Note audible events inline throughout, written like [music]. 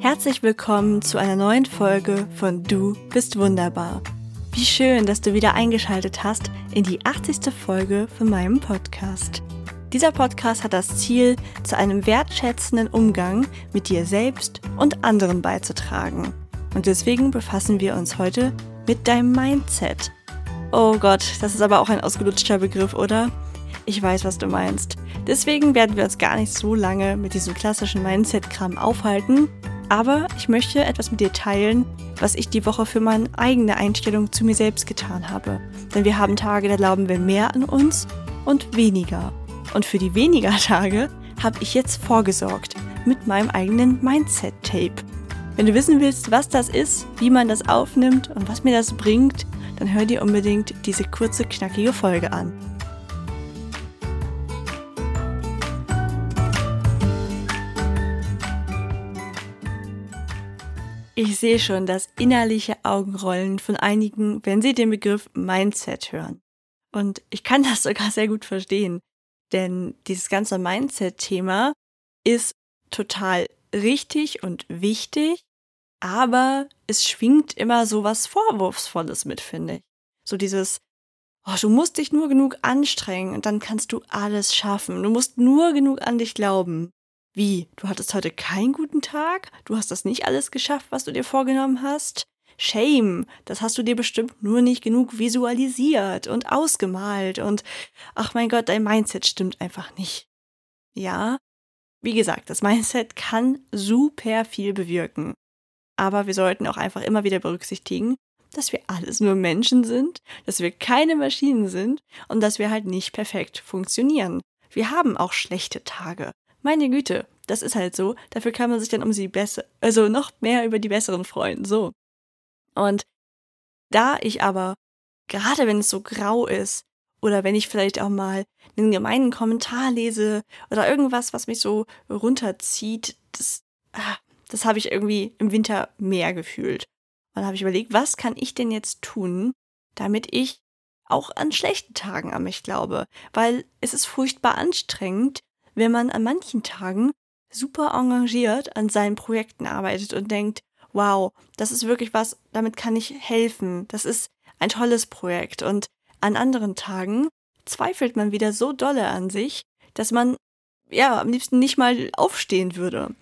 Herzlich willkommen zu einer neuen Folge von Du bist wunderbar. Wie schön, dass du wieder eingeschaltet hast in die 80. Folge von meinem Podcast. Dieser Podcast hat das Ziel, zu einem wertschätzenden Umgang mit dir selbst und anderen beizutragen. Und deswegen befassen wir uns heute mit deinem Mindset. Oh Gott, das ist aber auch ein ausgelutschter Begriff, oder? Ich weiß, was du meinst. Deswegen werden wir uns gar nicht so lange mit diesem klassischen Mindset-Kram aufhalten. Aber ich möchte etwas mit dir teilen, was ich die Woche für meine eigene Einstellung zu mir selbst getan habe. Denn wir haben Tage, da glauben wir mehr an uns und weniger. Und für die weniger [laughs] Tage habe ich jetzt vorgesorgt mit meinem eigenen Mindset-Tape. Wenn du wissen willst, was das ist, wie man das aufnimmt und was mir das bringt, dann hör dir unbedingt diese kurze, knackige Folge an. Ich sehe schon das innerliche Augenrollen von einigen, wenn sie den Begriff Mindset hören. Und ich kann das [laughs] sogar sehr gut verstehen, denn dieses ganze Mindset-Thema ist total richtig und wichtig, aber es schwingt immer so was Vorwurfsvolles mit, finde ich. So dieses, oh, du musst dich nur genug anstrengen und dann kannst du alles schaffen. Du musst nur genug an dich glauben. Wie? Du hattest heute keinen guten Tag? Du hast das nicht alles geschafft, was du dir vorgenommen hast? Shame, das hast du dir bestimmt nur nicht genug visualisiert und ausgemalt und ach mein Gott, dein Mindset stimmt einfach nicht. Ja, wie gesagt, das Mindset kann super viel bewirken. Aber wir sollten auch einfach immer wieder berücksichtigen, dass wir alles nur Menschen sind, dass wir keine Maschinen sind und dass wir halt nicht perfekt funktionieren. Wir haben auch schlechte Tage meine Güte, das ist halt so. Dafür kann man sich dann um sie besser, also noch mehr über die besseren freuen. So. Und da ich aber, gerade wenn es so grau ist, oder wenn ich vielleicht auch mal einen gemeinen Kommentar lese oder irgendwas, was mich so runterzieht, das, ah, das habe ich irgendwie im Winter mehr gefühlt. Und dann habe ich überlegt, was kann ich denn jetzt tun, damit ich auch an schlechten Tagen an mich glaube? Weil es ist furchtbar anstrengend, wenn man an manchen Tagen super engagiert an seinen Projekten arbeitet und denkt, wow, das ist wirklich was, damit kann ich helfen, das ist ein tolles Projekt. Und an anderen Tagen zweifelt man wieder so dolle an sich, dass man ja am liebsten nicht mal aufstehen würde.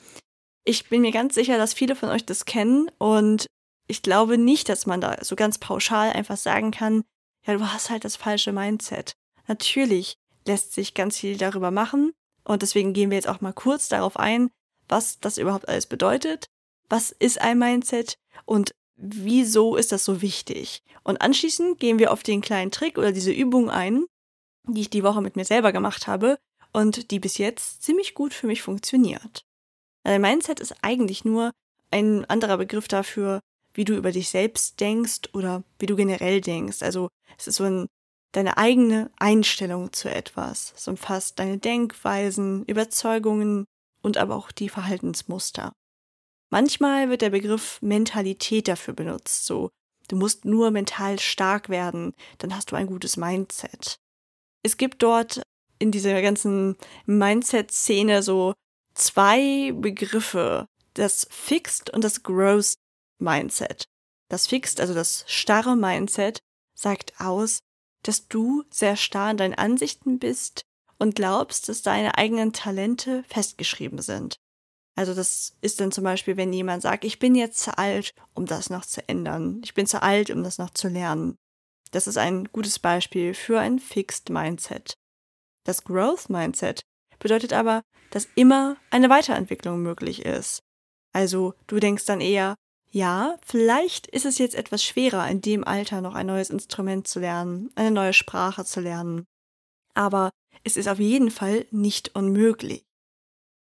Ich bin mir ganz sicher, dass viele von euch das kennen und ich glaube nicht, dass man da so ganz pauschal einfach sagen kann, ja, du hast halt das falsche Mindset. Natürlich lässt sich ganz viel darüber machen, und deswegen gehen wir jetzt auch mal kurz darauf ein, was das überhaupt alles bedeutet. Was ist ein Mindset und wieso ist das so wichtig? Und anschließend gehen wir auf den kleinen Trick oder diese Übung ein, die ich die Woche mit mir selber gemacht habe und die bis jetzt ziemlich gut für mich funktioniert. Ein Mindset ist eigentlich nur ein anderer Begriff dafür, wie du über dich selbst denkst oder wie du generell denkst. Also es ist so ein deine eigene Einstellung zu etwas. Es umfasst deine Denkweisen, Überzeugungen und aber auch die Verhaltensmuster. Manchmal wird der Begriff Mentalität dafür benutzt, so du musst nur mental stark werden, dann hast du ein gutes Mindset. Es gibt dort in dieser ganzen Mindset-Szene so zwei Begriffe, das Fixed und das Growth Mindset. Das Fixed, also das starre Mindset, sagt aus, dass du sehr starr in deinen Ansichten bist und glaubst, dass deine eigenen Talente festgeschrieben sind. Also das ist dann zum Beispiel, wenn jemand sagt, ich bin jetzt zu alt, um das noch zu ändern. Ich bin zu alt, um das noch zu lernen. Das ist ein gutes Beispiel für ein Fixed Mindset. Das Growth Mindset bedeutet aber, dass immer eine Weiterentwicklung möglich ist. Also du denkst dann eher, ja, vielleicht ist es jetzt etwas schwerer, in dem Alter noch ein neues Instrument zu lernen, eine neue Sprache zu lernen. Aber es ist auf jeden Fall nicht unmöglich.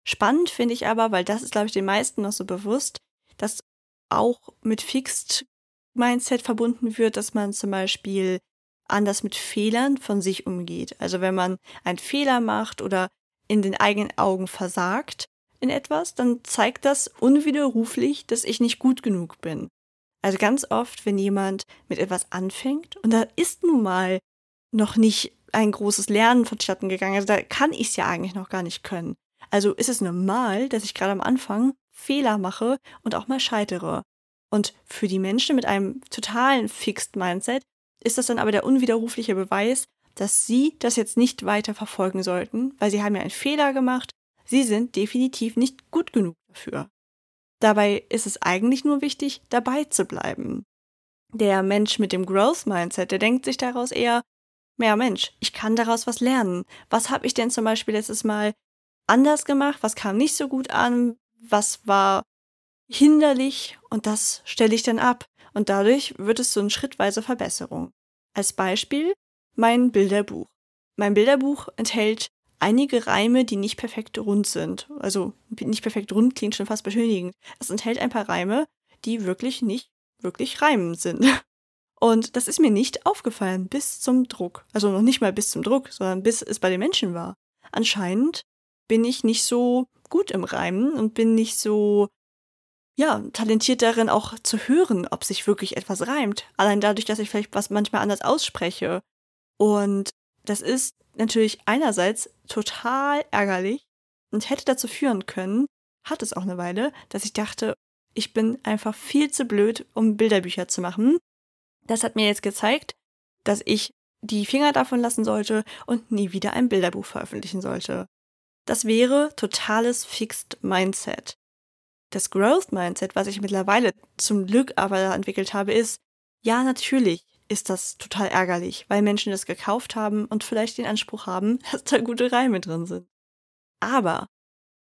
Spannend finde ich aber, weil das ist, glaube ich, den meisten noch so bewusst, dass auch mit Fixed Mindset verbunden wird, dass man zum Beispiel anders mit Fehlern von sich umgeht. Also wenn man einen Fehler macht oder in den eigenen Augen versagt, in etwas, dann zeigt das unwiderruflich, dass ich nicht gut genug bin. Also ganz oft, wenn jemand mit etwas anfängt und da ist nun mal noch nicht ein großes Lernen vonstatten gegangen, also da kann ich es ja eigentlich noch gar nicht können. Also ist es normal, dass ich gerade am Anfang Fehler mache und auch mal scheitere. Und für die Menschen mit einem totalen Fixed Mindset ist das dann aber der unwiderrufliche Beweis, dass sie das jetzt nicht weiter verfolgen sollten, weil sie haben ja einen Fehler gemacht, sie sind definitiv nicht gut genug dafür. Dabei ist es eigentlich nur wichtig, dabei zu bleiben. Der Mensch mit dem Growth Mindset, der denkt sich daraus eher, ja Mensch, ich kann daraus was lernen. Was habe ich denn zum Beispiel letztes Mal anders gemacht? Was kam nicht so gut an? Was war hinderlich? Und das stelle ich dann ab. Und dadurch wird es so eine schrittweise Verbesserung. Als Beispiel mein Bilderbuch. Mein Bilderbuch enthält einige Reime, die nicht perfekt rund sind. Also nicht perfekt rund klingt schon fast beschönigend. Es enthält ein paar Reime, die wirklich nicht wirklich reimen sind. Und das ist mir nicht aufgefallen bis zum Druck. Also noch nicht mal bis zum Druck, sondern bis es bei den Menschen war. Anscheinend bin ich nicht so gut im Reimen und bin nicht so, ja, talentiert darin auch zu hören, ob sich wirklich etwas reimt. Allein dadurch, dass ich vielleicht was manchmal anders ausspreche. Und das ist natürlich einerseits total ärgerlich und hätte dazu führen können, hat es auch eine Weile, dass ich dachte, ich bin einfach viel zu blöd, um Bilderbücher zu machen. Das hat mir jetzt gezeigt, dass ich die Finger davon lassen sollte und nie wieder ein Bilderbuch veröffentlichen sollte. Das wäre totales Fixed Mindset. Das Growth Mindset, was ich mittlerweile zum Glück aber entwickelt habe, ist, ja, natürlich ist das total ärgerlich, weil Menschen das gekauft haben und vielleicht den Anspruch haben, [laughs] dass da gute Reime drin sind. Aber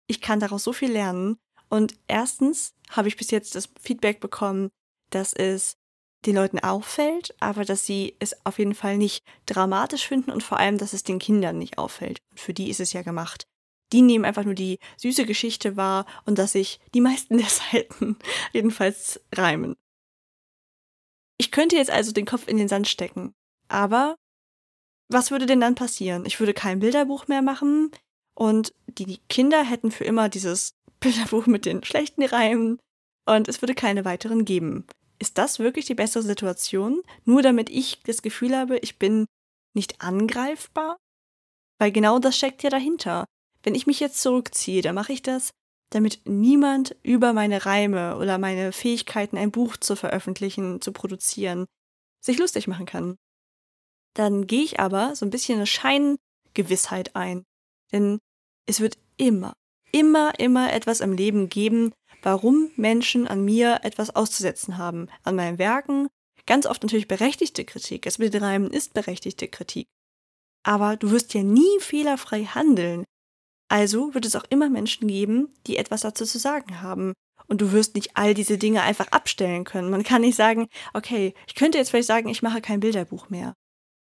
ich kann daraus so viel lernen und erstens habe ich bis jetzt das Feedback bekommen, dass es den Leuten auffällt, aber dass sie es auf jeden Fall nicht dramatisch finden und vor allem, dass es den Kindern nicht auffällt. Und für die ist es ja gemacht. Die nehmen einfach nur die süße Geschichte wahr und dass sich die meisten [laughs] der Seiten jedenfalls reimen. Ich könnte jetzt also den Kopf in den Sand stecken, aber was würde denn dann passieren? Ich würde kein Bilderbuch mehr machen und die Kinder hätten für immer dieses [laughs] Bilderbuch mit den schlechten Reimen und es würde keine weiteren geben. Ist das wirklich die bessere Situation? Nur damit ich das Gefühl habe, ich bin nicht angreifbar? Weil genau das steckt ja dahinter. Wenn ich mich jetzt zurückziehe, dann mache ich das, damit niemand über meine Reime oder meine Fähigkeiten, ein Buch zu veröffentlichen, zu produzieren, sich lustig machen kann. Dann gehe ich aber so ein bisschen eine Scheingewissheit ein. Denn es wird immer, immer, immer etwas im Leben geben, warum Menschen an mir etwas auszusetzen haben. An meinen Werken, ganz oft natürlich berechtigte Kritik. Es mit Reimen ist berechtigte Kritik. Aber du wirst ja nie fehlerfrei handeln. Also wird es auch immer Menschen geben, die etwas dazu zu sagen haben. Und du wirst nicht all diese Dinge einfach abstellen können. Man kann nicht sagen, okay, ich könnte jetzt vielleicht sagen, ich mache kein Bilderbuch mehr.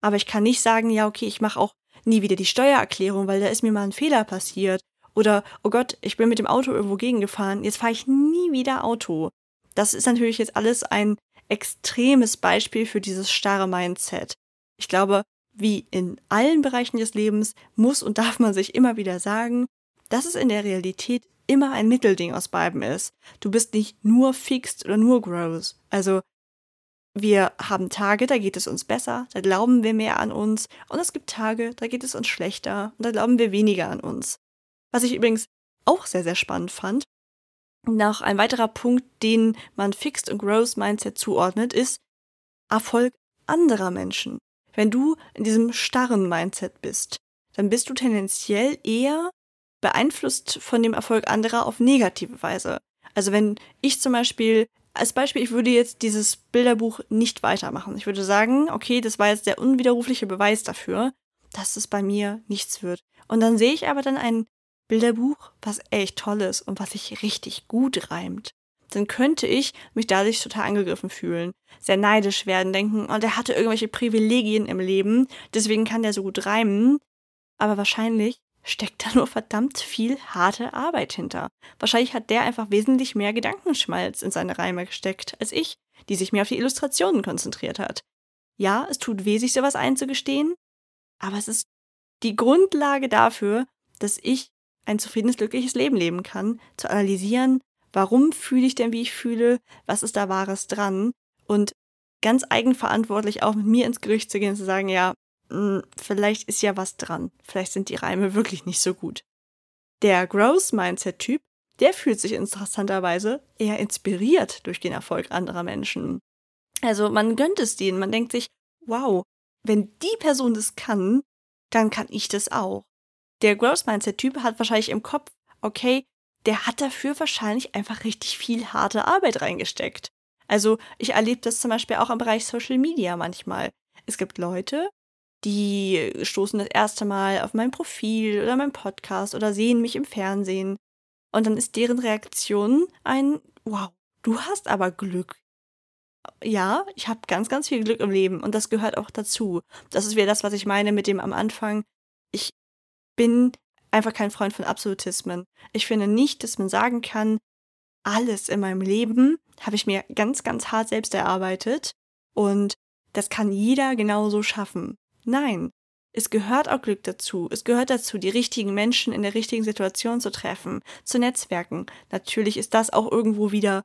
Aber ich kann nicht sagen, ja, okay, ich mache auch nie wieder die Steuererklärung, weil da ist mir mal ein Fehler passiert. Oder, oh Gott, ich bin mit dem Auto irgendwo gegengefahren, jetzt fahre ich nie wieder Auto. Das ist natürlich jetzt alles ein extremes Beispiel für dieses starre Mindset. Ich glaube, wie in allen Bereichen des Lebens muss und darf man sich immer wieder sagen, dass es in der Realität immer ein Mittelding aus beiden ist. Du bist nicht nur fixed oder nur growth. Also wir haben Tage, da geht es uns besser, da glauben wir mehr an uns und es gibt Tage, da geht es uns schlechter und da glauben wir weniger an uns. Was ich übrigens auch sehr, sehr spannend fand, noch ein weiterer Punkt, den man Fixed und Growth Mindset zuordnet, ist Erfolg anderer Menschen. Wenn du in diesem starren Mindset bist, dann bist du tendenziell eher beeinflusst von dem Erfolg anderer auf negative Weise. Also wenn ich zum Beispiel, als Beispiel, ich würde jetzt dieses Bilderbuch nicht weitermachen. Ich würde sagen, okay, das war jetzt der unwiderrufliche Beweis dafür, dass es bei mir nichts wird. Und dann sehe ich aber dann ein Bilderbuch, was echt toll ist und was sich richtig gut reimt, dann könnte ich mich dadurch total angegriffen fühlen, sehr neidisch werden, denken, oh, der hatte irgendwelche Privilegien im Leben, deswegen kann der so gut reimen. Aber wahrscheinlich steckt da nur verdammt viel harte Arbeit hinter. Wahrscheinlich hat der einfach wesentlich mehr Gedankenschmalz in seine Reime gesteckt als ich, die sich mehr auf die Illustrationen konzentriert hat. Ja, es tut weh, sich sowas einzugestehen, aber es ist die Grundlage dafür, dass ich ein zufriedenes, glückliches Leben leben kann, zu analysieren, warum fühle ich denn, wie ich fühle, was ist da Wahres dran und ganz eigenverantwortlich auch mit mir ins Gericht zu gehen und zu sagen, ja, mh, hm, vielleicht ist ja was dran, vielleicht sind die Reime wirklich nicht so gut. Der Growth Mindset Typ, der fühlt sich interessanterweise eher inspiriert durch den Erfolg anderer Menschen. Also man gönnt es denen, man denkt sich, wow, wenn die Person das kann, dann kann ich das auch. Der Growth Mindset Typ hat wahrscheinlich im Kopf, okay, der hat dafür wahrscheinlich einfach richtig viel harte Arbeit reingesteckt. Also ich erlebe das zum Beispiel auch im Bereich Social Media manchmal. Es gibt Leute, die stoßen das erste Mal auf mein Profil oder mein Podcast oder sehen mich im Fernsehen. Und dann ist deren Reaktion ein, wow, du hast aber Glück. Ja, ich habe ganz, ganz viel Glück im Leben und das gehört auch dazu. Das ist wieder das, was ich meine mit dem am Anfang. Ich bin einfach kein Freund von Absolutismen. Ich finde nicht, dass man sagen kann, alles in meinem Leben habe ich mir ganz, ganz hart selbst erarbeitet und das kann jeder genauso schaffen. Nein, es gehört auch Glück dazu. Es gehört dazu, die richtigen Menschen in der richtigen Situation zu treffen, zu netzwerken. Natürlich ist das auch irgendwo wieder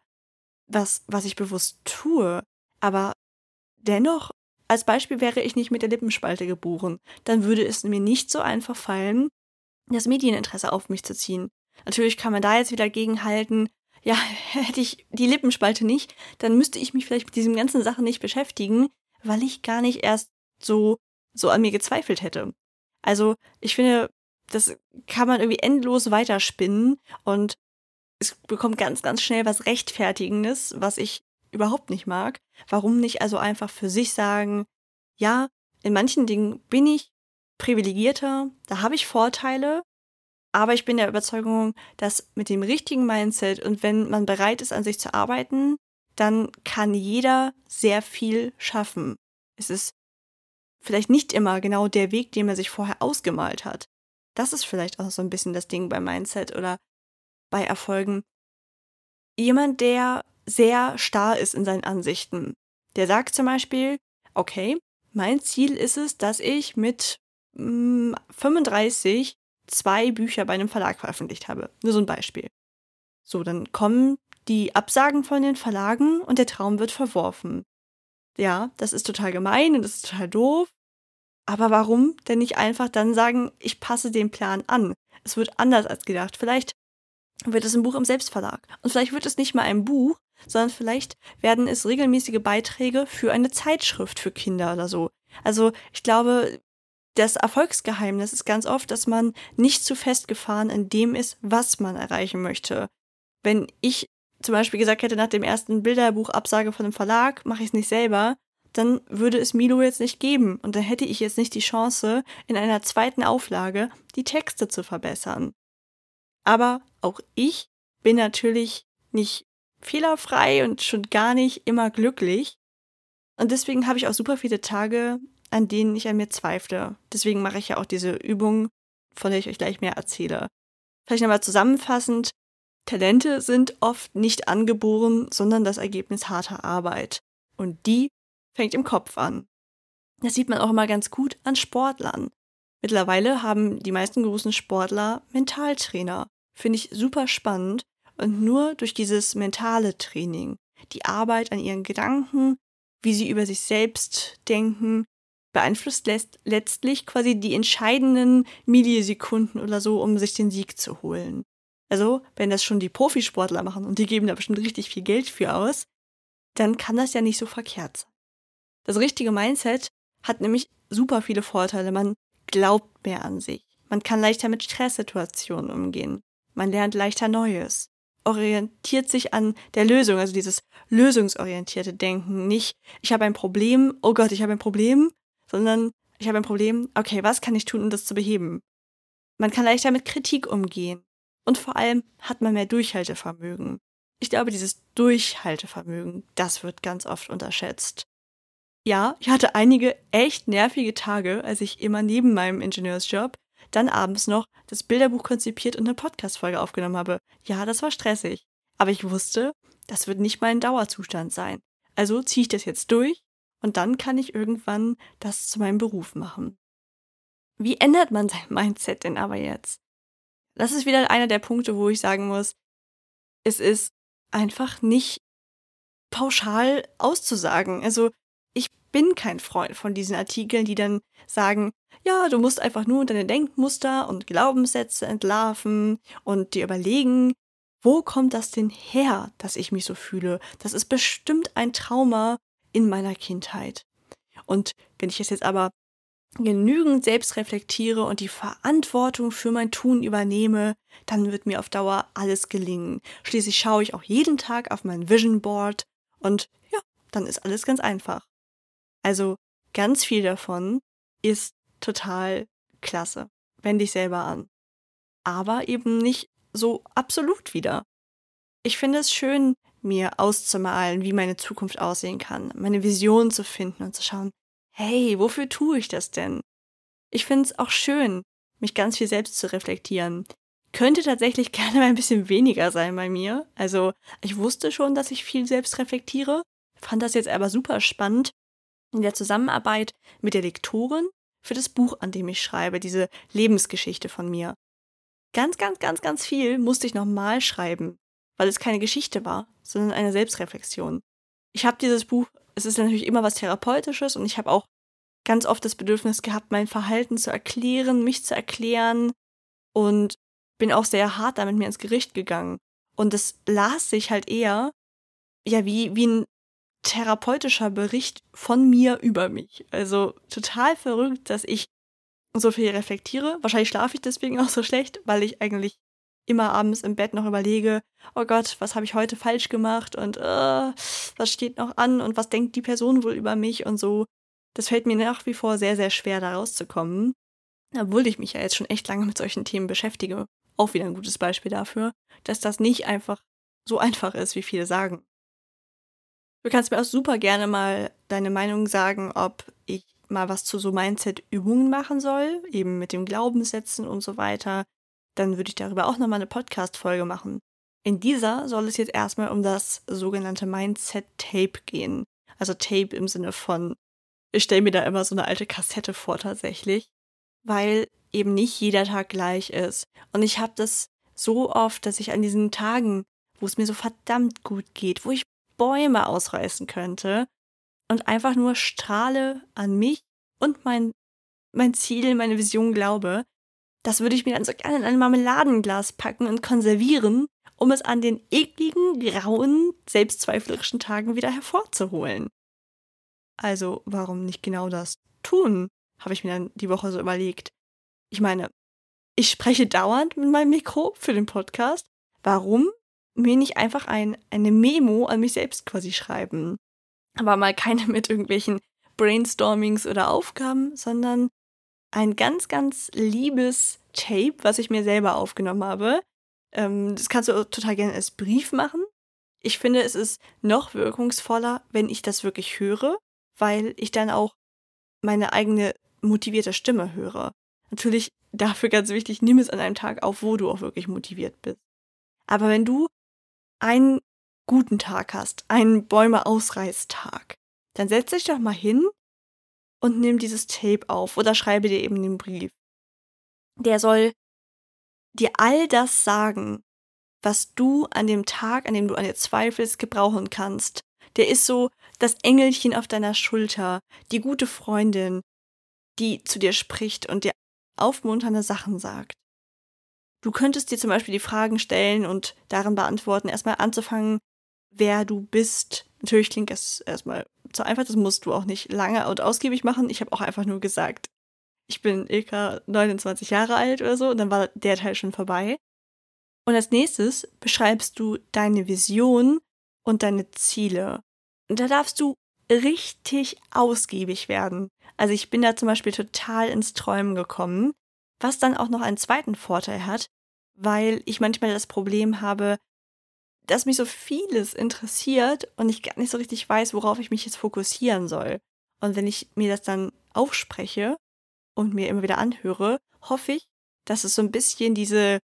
was, was ich bewusst tue. Aber dennoch, als Beispiel wäre ich nicht mit der Lippenspalte geboren. Dann würde es mir nicht so einfach fallen, das Medieninteresse auf mich zu ziehen. Natürlich kann man da jetzt wieder gegenhalten, ja, [laughs] hätte ich die Lippenspalte nicht, dann müsste ich mich vielleicht mit diesen ganzen Sachen nicht beschäftigen, weil ich gar nicht erst so, so an mir gezweifelt hätte. Also, ich finde, das kann man irgendwie endlos weiterspinnen und es bekommt ganz, ganz schnell was Rechtfertigendes, was ich überhaupt nicht mag. Warum nicht also einfach für sich sagen, ja, in manchen Dingen bin ich privilegierter, da habe ich Vorteile, aber ich bin der Überzeugung, dass mit dem richtigen Mindset und wenn man bereit ist, an sich zu arbeiten, dann kann jeder sehr viel schaffen. Es ist vielleicht nicht immer genau der Weg, den man sich vorher ausgemalt hat. Das ist vielleicht auch so ein bisschen das Ding beim Mindset oder bei Erfolgen. Jemand, der sehr starr ist in seinen Ansichten, der sagt zum Beispiel, okay, mein Ziel ist es, dass ich mit 35 zwei Bücher bei einem Verlag veröffentlicht habe. Nur so ein Beispiel. So, dann kommen die Absagen von den Verlagen und der Traum wird verworfen. Ja, das ist total gemein und das ist total doof. Aber warum denn nicht einfach dann sagen, ich passe den Plan an? Es wird anders als gedacht. Vielleicht wird es ein Buch im Selbstverlag. Und vielleicht wird es nicht mal ein Buch, sondern vielleicht werden es regelmäßige Beiträge für eine Zeitschrift für Kinder oder so. Also ich glaube, das Erfolgsgeheimnis ist ganz oft, dass man nicht zu festgefahren in dem ist, was man erreichen möchte. Wenn ich zum Beispiel gesagt hätte, nach dem ersten Bilderbuch Absage von dem Verlag, mache ich es nicht selber, dann würde es Milo jetzt nicht geben und dann hätte ich jetzt nicht die Chance, in einer zweiten Auflage die Texte zu verbessern. Aber auch ich bin natürlich nicht fehlerfrei und schon gar nicht immer glücklich. Und deswegen habe ich auch super viele Tage, an denen ich an mir zweifle. Deswegen mache ich ja auch diese Übung, von der ich euch gleich mehr erzähle. Vielleicht nochmal zusammenfassend. Talente sind oft nicht angeboren, sondern das Ergebnis harter Arbeit. Und die fängt im Kopf an. Das sieht man auch immer ganz gut an Sportlern. Mittlerweile haben die meisten großen Sportler Mentaltrainer. Finde ich super spannend. Und nur durch dieses mentale Training, die Arbeit an ihren Gedanken, wie sie über sich selbst denken, beeinflusst lässt letztlich quasi die entscheidenden Millisekunden oder so, um sich den Sieg zu holen. Also, wenn das schon die Profisportler machen und die geben da bestimmt richtig viel Geld für aus, dann kann das ja nicht so verkehrt sein. Das richtige Mindset hat nämlich super viele Vorteile. Man glaubt mehr an sich. Man kann leichter mit Stresssituationen umgehen. Man lernt leichter Neues. Orientiert sich an der Lösung, also dieses lösungsorientierte Denken. Nicht, ich habe ein Problem, oh Gott, ich habe ein Problem, sondern ich habe ein Problem, okay, was kann ich tun, um das zu beheben? Man kann leichter mit Kritik umgehen. Und vor allem hat man mehr Durchhaltevermögen. Ich glaube, dieses Durchhaltevermögen, das wird ganz oft unterschätzt. Ja, ich hatte einige echt nervige Tage, als ich immer neben meinem Ingenieursjob dann abends noch das Bilderbuch konzipiert und eine Podcast-Folge aufgenommen habe. Ja, das war stressig. Aber ich wusste, das wird nicht mein Dauerzustand sein. Also ziehe ich das jetzt durch und dann kann ich irgendwann das zu meinem Beruf machen. Wie ändert man sein [laughs] Mindset denn aber jetzt? Das ist wieder einer der Punkte, wo ich sagen muss, es ist einfach nicht pauschal auszusagen. Also ich bin kein Freund von diesen Artikeln, die dann sagen, ja, du musst einfach nur deine Denkmuster und Glaubenssätze entlarven und dir überlegen, wo kommt das denn her, dass ich mich so fühle? Das ist bestimmt ein Trauma in meiner Kindheit. Und wenn ich es jetzt aber genügend selbst reflektiere und die Verantwortung für mein Tun übernehme, dann wird mir auf Dauer alles gelingen. Schließlich schaue ich auch jeden Tag auf mein Vision Board und ja, dann ist alles ganz einfach. Also ganz viel davon ist total klasse. Wende dich selber an. Aber eben nicht so absolut wieder. Ich finde es schön, mir auszumalen, wie meine Zukunft aussehen kann, meine Vision zu finden und zu schauen, hey, wofür tue ich das denn? Ich finde es auch schön, mich ganz viel selbst zu reflektieren. Könnte tatsächlich [laughs] gerne mal ein bisschen weniger sein bei mir. Also, ich wusste schon, dass ich viel selbst reflektiere, fand das jetzt aber super spannend in der Zusammenarbeit mit der Lektorin für das Buch, an dem ich schreibe, diese Lebensgeschichte von mir. Ganz, ganz, ganz, ganz viel musste ich nochmal schreiben, weil es keine Geschichte war, sondern eine Selbstreflexion. Ich habe dieses Buch es ist natürlich immer was Therapeutisches und ich habe auch ganz oft das Bedürfnis gehabt, mein Verhalten zu erklären, mich zu erklären und bin auch sehr hart damit mir ins Gericht gegangen. Und es las sich halt eher, ja, wie, wie ein therapeutischer Bericht von mir über mich. Also total verrückt, dass ich so viel reflektiere. Wahrscheinlich schlafe ich deswegen auch so schlecht, weil ich eigentlich immer abends im Bett noch überlege, oh Gott, was habe ich heute falsch gemacht und uh, was steht noch an und was denkt die Person wohl über mich und so. Das fällt mir nach wie vor sehr, sehr schwer, da rauszukommen. Obwohl ich mich ja jetzt schon echt lange mit solchen Themen beschäftige. Auch wieder ein gutes Beispiel dafür, dass das nicht einfach so einfach ist, wie viele sagen. Du kannst mir auch super gerne mal deine Meinung sagen, ob ich mal was zu so Mindset-Übungen machen soll, eben mit dem Glaubenssätzen und so weiter dann würde ich darüber auch nochmal eine Podcast-Folge machen. In dieser soll es jetzt erstmal um das sogenannte Mindset-Tape gehen. Also Tape im Sinne von, ich stelle mir da immer so eine alte Kassette vor tatsächlich, weil eben nicht jeder Tag gleich ist. Und ich habe das so oft, dass ich an diesen Tagen, wo es mir so verdammt gut geht, wo ich Bäume ausreißen könnte und einfach nur strahle an mich und mein, mein Ziel, meine Vision glaube, das würde ich mir dann so gerne in ein Marmeladenglas packen und konservieren, um es an den ekligen, grauen, selbstzweiflerischen Tagen wieder hervorzuholen. Also, warum nicht genau das tun? habe ich mir dann die Woche so überlegt. Ich meine, ich spreche dauernd mit meinem Mikro für den Podcast. Warum mir nicht einfach ein, eine Memo an mich selbst quasi schreiben? Aber mal keine mit irgendwelchen Brainstormings oder Aufgaben, sondern ein ganz, ganz liebes Tape, was ich mir selber aufgenommen habe. Ähm, das kannst du total gerne als Brief machen. Ich finde, es ist noch wirkungsvoller, wenn ich das wirklich höre, weil ich dann auch meine eigene motivierte Stimme höre. Natürlich dafür ganz wichtig, nimm es an einem Tag auf, wo du auch wirklich motiviert bist. Aber wenn du einen guten Tag hast, einen Bäume ausreißtag, dann setz dich doch mal hin und nimm dieses Tape auf oder schreibe dir eben den Brief. Der soll dir all das sagen, was du an dem Tag, an dem du an dir zweifelst, gebrauchen kannst. Der ist so das Engelchen auf deiner Schulter, die gute Freundin, die zu dir spricht und dir aufmunternde Sachen sagt. Du könntest dir zum Beispiel die Fragen stellen und darin beantworten, erstmal anzufangen, wer du bist. Natürlich klingt das erstmal zu einfach, das musst du auch nicht lange und ausgiebig machen. Ich habe auch einfach nur gesagt, ich bin Ilka 29 Jahre alt oder so und dann war der Teil schon vorbei. Und als nächstes beschreibst du deine Vision und deine Ziele. Und da darfst du richtig ausgiebig werden. Also ich bin da zum Beispiel total ins Träumen gekommen, was dann auch noch einen zweiten Vorteil hat, weil ich manchmal das Problem habe, dass mich so vieles interessiert und ich gar nicht so richtig weiß, worauf ich mich jetzt fokussieren soll. Und wenn ich mir das dann aufspreche und mir immer wieder anhöre, hoffe ich, dass es so ein bisschen diese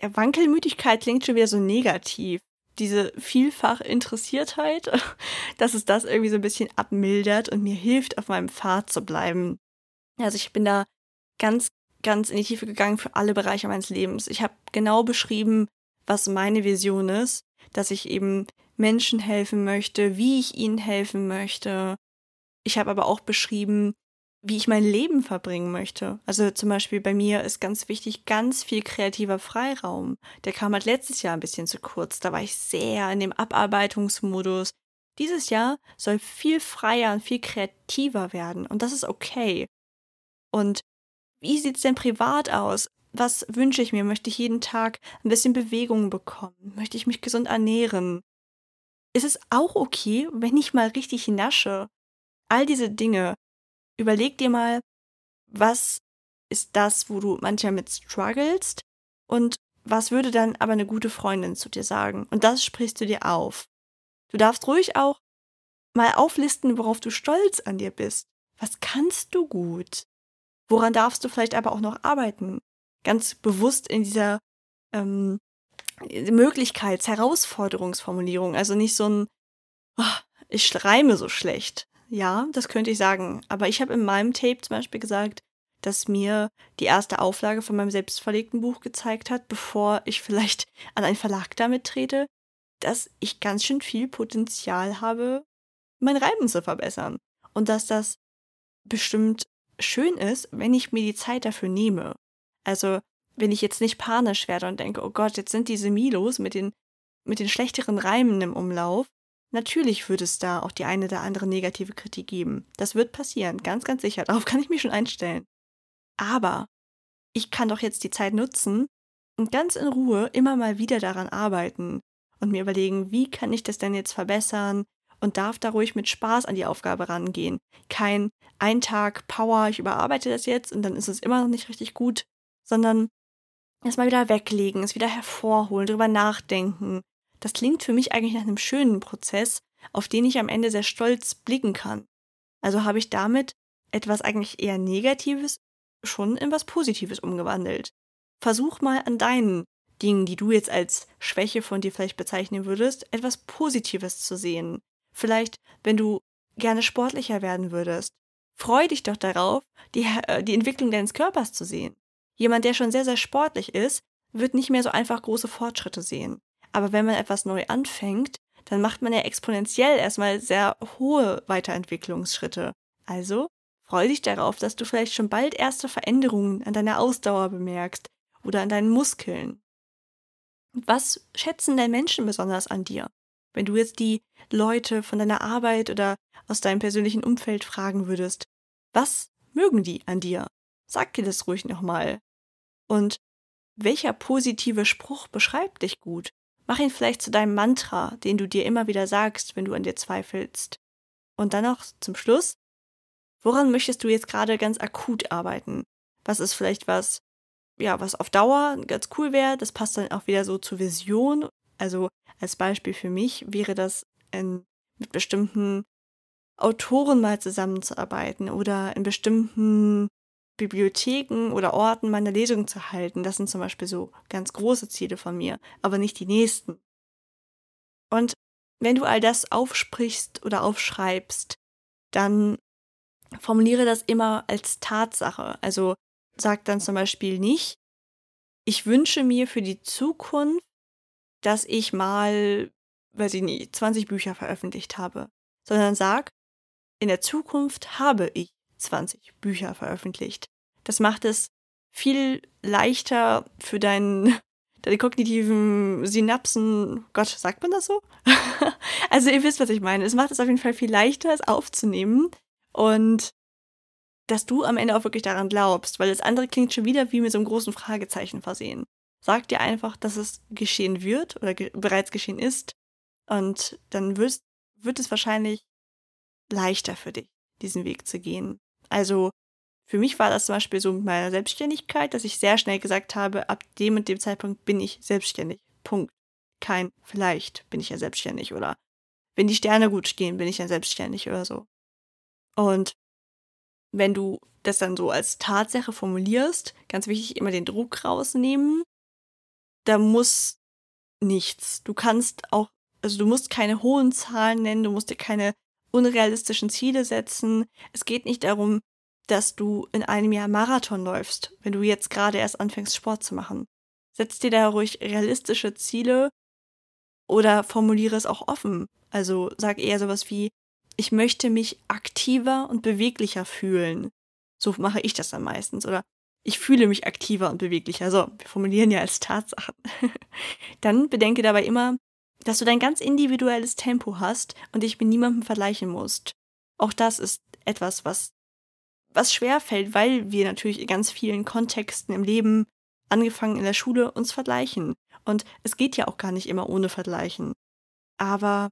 ja, Wankelmütigkeit klingt schon wieder so negativ. Diese vielfach Interessiertheit, [laughs] dass es das irgendwie so ein bisschen abmildert und mir hilft, auf meinem Pfad zu bleiben. Also ich bin da ganz, ganz in die Tiefe gegangen für alle Bereiche meines Lebens. Ich habe genau beschrieben, was meine Vision ist, dass ich eben Menschen helfen möchte, wie ich ihnen helfen möchte. Ich habe aber auch beschrieben, wie ich mein Leben verbringen möchte. Also zum Beispiel bei mir ist ganz wichtig, ganz viel kreativer Freiraum. Der kam halt letztes Jahr ein bisschen zu kurz. Da war ich sehr in dem Abarbeitungsmodus. Dieses Jahr soll viel freier und viel kreativer werden. Und das ist okay. Und wie sieht's denn privat aus? Was wünsche ich mir? Möchte ich jeden Tag ein bisschen Bewegung bekommen? Möchte ich mich gesund ernähren? Ist es auch okay, wenn ich mal richtig nasche? All diese Dinge überleg dir mal, was ist das, wo du manchmal mit strugglest und was würde dann aber eine gute Freundin zu dir sagen? Und das sprichst du dir auf. Du darfst ruhig auch mal auflisten, worauf du stolz an dir bist. Was kannst du gut? Woran darfst du vielleicht aber auch noch arbeiten? Ganz bewusst in dieser ähm, Möglichkeits-, Herausforderungsformulierung. Also nicht so ein, oh, ich schreime so schlecht, ja, das könnte ich sagen. Aber ich habe in meinem Tape zum Beispiel gesagt, dass mir die erste Auflage von meinem selbstverlegten Buch gezeigt hat, bevor ich vielleicht [laughs] an einen Verlag damit trete, dass ich ganz schön viel Potenzial habe, mein Reiben zu verbessern. Und dass das bestimmt schön ist, wenn ich mir die Zeit dafür nehme. Also, wenn ich jetzt nicht panisch werde und denke, oh Gott, jetzt sind diese Milos mit den, mit den schlechteren Reimen im Umlauf, Natürlich wird es da auch die eine oder andere negative Kritik geben. Das wird passieren, ganz, ganz sicher. [laughs] Darauf kann ich mich schon einstellen. Aber ich kann doch jetzt die Zeit nutzen und ganz in Ruhe immer mal wieder daran arbeiten und mir überlegen, wie kann ich das denn jetzt verbessern und darf da ruhig mit Spaß an die Aufgabe rangehen. Kein ein Tag Power, ich überarbeite das jetzt und dann ist es immer noch nicht richtig gut, sondern erstmal wieder weglegen, es wieder hervorholen, drüber nachdenken, das klingt für mich eigentlich nach einem schönen Prozess, auf den ich am Ende sehr stolz blicken kann. Also habe ich damit etwas eigentlich eher Negatives schon in was Positives umgewandelt. Versuch mal an deinen Dingen, die du jetzt als Schwäche von dir vielleicht bezeichnen würdest, etwas Positives zu sehen. Vielleicht, wenn du gerne sportlicher werden würdest. Freu dich doch darauf, die, äh, die Entwicklung deines Körpers zu sehen. Jemand, der schon sehr, sehr sportlich ist, wird nicht mehr so einfach große Fortschritte sehen. Aber wenn man etwas neu anfängt, dann macht man ja exponentiell erstmal sehr hohe Weiterentwicklungsschritte. Also freu dich darauf, dass du vielleicht schon bald erste Veränderungen an deiner Ausdauer bemerkst oder an deinen Muskeln. Was schätzen denn Menschen besonders an dir? Wenn du jetzt die Leute von deiner Arbeit oder aus deinem persönlichen Umfeld fragen würdest, was mögen die an dir? Sag dir das ruhig nochmal. Und welcher positive Spruch beschreibt dich gut? Mach ihn vielleicht zu deinem Mantra, den du dir immer wieder sagst, wenn du an dir zweifelst. Und dann noch zum Schluss, woran möchtest du jetzt gerade ganz akut arbeiten? Was ist vielleicht was, ja, was auf Dauer ganz cool wäre? Das passt dann auch wieder so zur Vision. Also als Beispiel für mich wäre das in, mit bestimmten Autoren mal zusammenzuarbeiten oder in bestimmten Bibliotheken oder Orten meine Lesungen zu halten. Das sind zum Beispiel so ganz große Ziele von mir, aber nicht die nächsten. Und wenn du all das aufsprichst oder aufschreibst, dann formuliere das immer als Tatsache. Also sag dann zum Beispiel nicht, ich wünsche mir für die Zukunft, dass ich mal, weiß ich nicht, 20 Bücher veröffentlicht habe, sondern sag, in der Zukunft habe ich 20 Bücher veröffentlicht. Das macht es viel leichter für deinen, [laughs] deine kognitiven Synapsen. Gott, sagt man das so? [laughs] also ihr wisst, was ich meine. Es macht es auf jeden Fall viel leichter, es aufzunehmen und dass du am Ende auch wirklich daran glaubst, weil das andere klingt schon wieder wie mit so einem großen Fragezeichen versehen. Sag dir einfach, dass es geschehen wird oder ge bereits geschehen ist und dann wirst, wird es wahrscheinlich leichter für dich, diesen Weg zu gehen. Also für mich war das zum Beispiel so mit meiner Selbstständigkeit, dass ich sehr schnell gesagt habe, ab dem und dem Zeitpunkt bin ich selbstständig. Punkt. Kein vielleicht bin ich ja selbstständig oder wenn die Sterne gut stehen, bin ich ja selbstständig oder so. Und wenn du das dann so als Tatsache formulierst, ganz wichtig, immer den Druck rausnehmen. Da muss nichts. Du kannst auch, also du musst keine hohen Zahlen nennen, du musst dir keine unrealistischen Ziele setzen. Es geht nicht darum, dass du in einem Jahr Marathon läufst, wenn du jetzt gerade erst anfängst, Sport zu machen. Setz dir da ruhig realistische Ziele oder formuliere es auch offen. Also sag eher sowas wie, ich möchte mich aktiver und beweglicher fühlen. So mache ich das dann meistens. Oder ich fühle mich aktiver und beweglicher. So, wir formulieren ja als Tatsachen. [laughs] dann bedenke dabei immer, dass du dein ganz individuelles Tempo hast und dich mit niemandem vergleichen musst. Auch das ist etwas, was, was schwer fällt, weil wir natürlich in ganz vielen Kontexten im Leben, angefangen in der Schule, uns vergleichen. Und es geht ja auch gar nicht immer ohne Vergleichen. Aber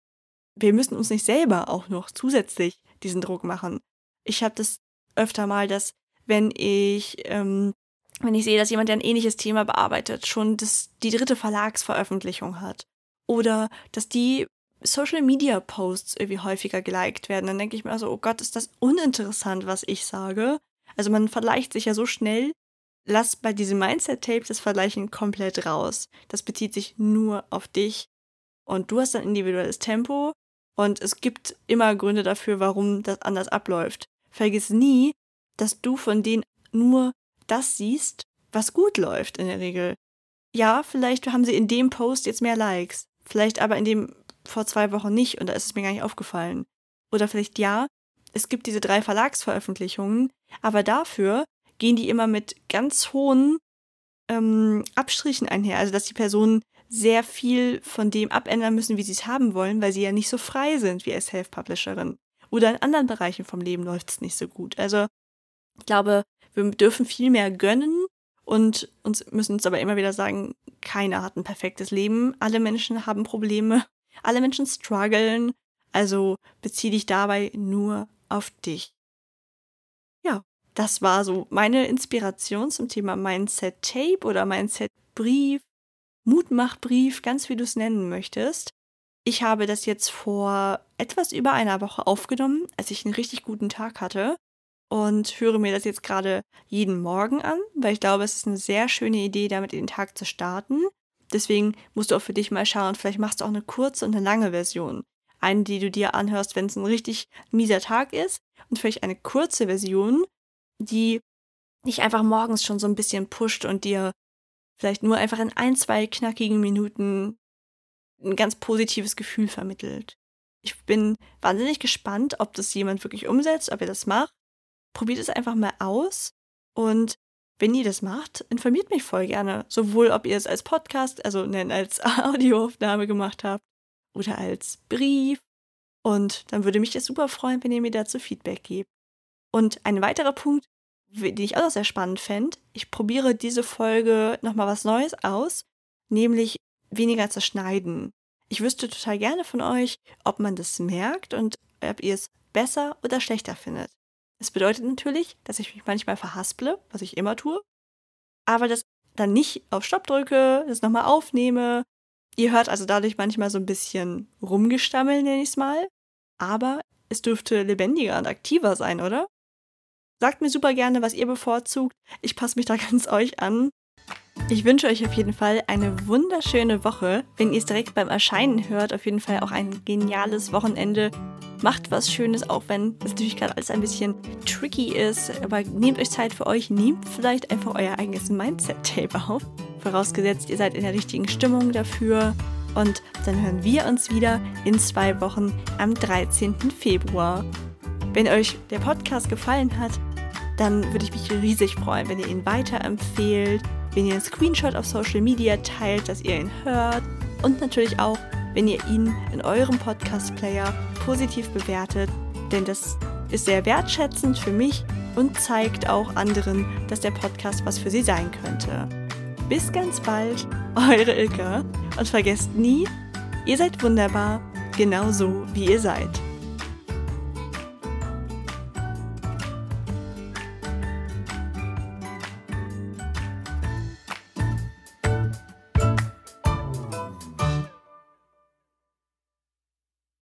wir müssen uns nicht selber auch noch zusätzlich diesen Druck machen. Ich habe das öfter mal, dass wenn ich ähm, wenn ich sehe, dass jemand, der ein ähnliches Thema bearbeitet, schon das, die dritte Verlagsveröffentlichung hat oder dass die Social Media Posts irgendwie häufiger geliked werden, dann denke ich mir so, oh Gott, ist das uninteressant, was ich sage. Also man vergleicht sich ja so schnell. Lass bei diesem Mindset-Tape das Vergleichen komplett raus. Das bezieht sich nur auf dich und du hast ein individuelles Tempo und es gibt immer Gründe dafür, warum das anders abläuft. Vergiss nie, dass du von denen nur das siehst, was gut läuft in der Regel. Ja, vielleicht haben sie in dem Post jetzt mehr Likes, vielleicht aber in dem vor zwei Wochen nicht und da ist es mir gar nicht aufgefallen. Oder vielleicht ja, es gibt diese drei Verlagsveröffentlichungen, aber dafür gehen die immer mit ganz hohen ähm, Abstrichen einher. Also dass die Personen sehr viel von dem abändern müssen, wie sie es haben wollen, weil sie ja nicht so frei sind wie als Self-Publisherin. Oder in anderen Bereichen vom Leben läuft es nicht so gut. Also ich glaube, wir dürfen viel mehr gönnen und uns müssen uns aber immer wieder sagen, keiner hat ein perfektes Leben. Alle Menschen haben Probleme. Alle Menschen strugglen. Also bezieh dich dabei nur auf dich. Ja, das war so meine Inspiration zum Thema Mindset Tape oder Mindset Brief, Mutmachbrief, ganz wie du es nennen möchtest. Ich habe das jetzt vor etwas über einer Woche aufgenommen, als ich einen richtig guten Tag hatte und höre mir das jetzt gerade jeden Morgen an, weil ich glaube, es ist eine sehr schöne Idee, damit den Tag zu starten. Deswegen musst du auch für dich mal schauen, vielleicht machst du auch eine kurze und eine lange Version. Eine, die du dir anhörst, wenn es ein richtig mieser Tag ist und vielleicht eine kurze Version, die dich einfach morgens schon so ein bisschen pusht und dir vielleicht nur einfach in ein, zwei knackigen Minuten ein ganz positives Gefühl vermittelt. Ich bin wahnsinnig gespannt, ob das jemand wirklich umsetzt, ob er das macht probiert es einfach mal aus und wenn ihr das macht, informiert mich voll gerne. Sowohl, ob ihr es als Podcast, also nein, als [laughs] Audioaufnahme gemacht habt oder als Brief. Und dann würde mich das super freuen, wenn ihr mir dazu Feedback gebt. Und ein weiterer Punkt, den ich auch noch sehr spannend fände, ich probiere diese Folge nochmal was Neues aus, nämlich weniger zu schneiden. Ich wüsste total gerne von euch, ob man das merkt und ob ihr es besser oder schlechter findet. Das bedeutet natürlich, dass ich mich manchmal verhasple, was ich immer tue, aber das dann nicht auf Stopp drücke, das nochmal aufnehme. Ihr hört also dadurch manchmal so ein bisschen rumgestammeln, nenne ich es mal. Aber es dürfte lebendiger und aktiver sein, oder? Sagt mir super gerne, was ihr bevorzugt. Ich passe mich da [laughs] ganz euch an. Ich wünsche euch auf jeden Fall eine wunderschöne Woche. Wenn ihr es direkt beim Erscheinen hört, auf jeden Fall auch ein geniales Wochenende. Macht was Schönes, auch wenn es natürlich gerade alles ein bisschen tricky ist. Aber nehmt euch Zeit für euch, nehmt vielleicht einfach euer eigenes Mindset-Tape auf. Vorausgesetzt, ihr seid in der richtigen Stimmung dafür. Und dann hören wir uns wieder in zwei Wochen am 13. Februar. Wenn euch der Podcast gefallen hat, dann würde ich mich riesig freuen, wenn ihr ihn weiterempfehlt wenn ihr einen Screenshot auf Social Media teilt, dass ihr ihn hört und natürlich auch, wenn ihr ihn in eurem Podcast-Player positiv bewertet, denn das ist sehr wertschätzend für mich und zeigt auch anderen, dass der Podcast was für sie sein könnte. Bis ganz bald, eure Ilka und vergesst nie, ihr seid wunderbar, genauso wie ihr seid.